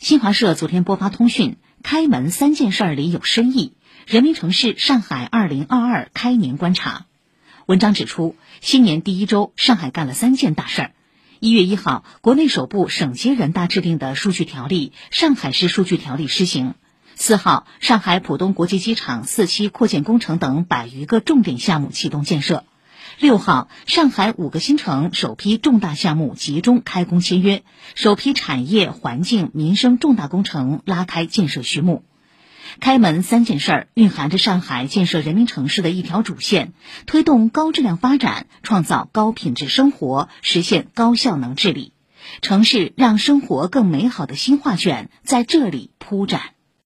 新华社昨天播发通讯，开门三件事里有深意。人民城市上海二零二二开年观察。文章指出，新年第一周，上海干了三件大事儿。一月一号，国内首部省级人大制定的数据条例《上海市数据条例》施行。四号，上海浦东国际机场四期扩建工程等百余个重点项目启动建设。六号，上海五个新城首批重大项目集中开工签约，首批产业、环境、民生重大工程拉开建设序幕。开门三件事儿蕴含着上海建设人民城市的一条主线，推动高质量发展，创造高品质生活，实现高效能治理。城市让生活更美好的新画卷在这里铺展。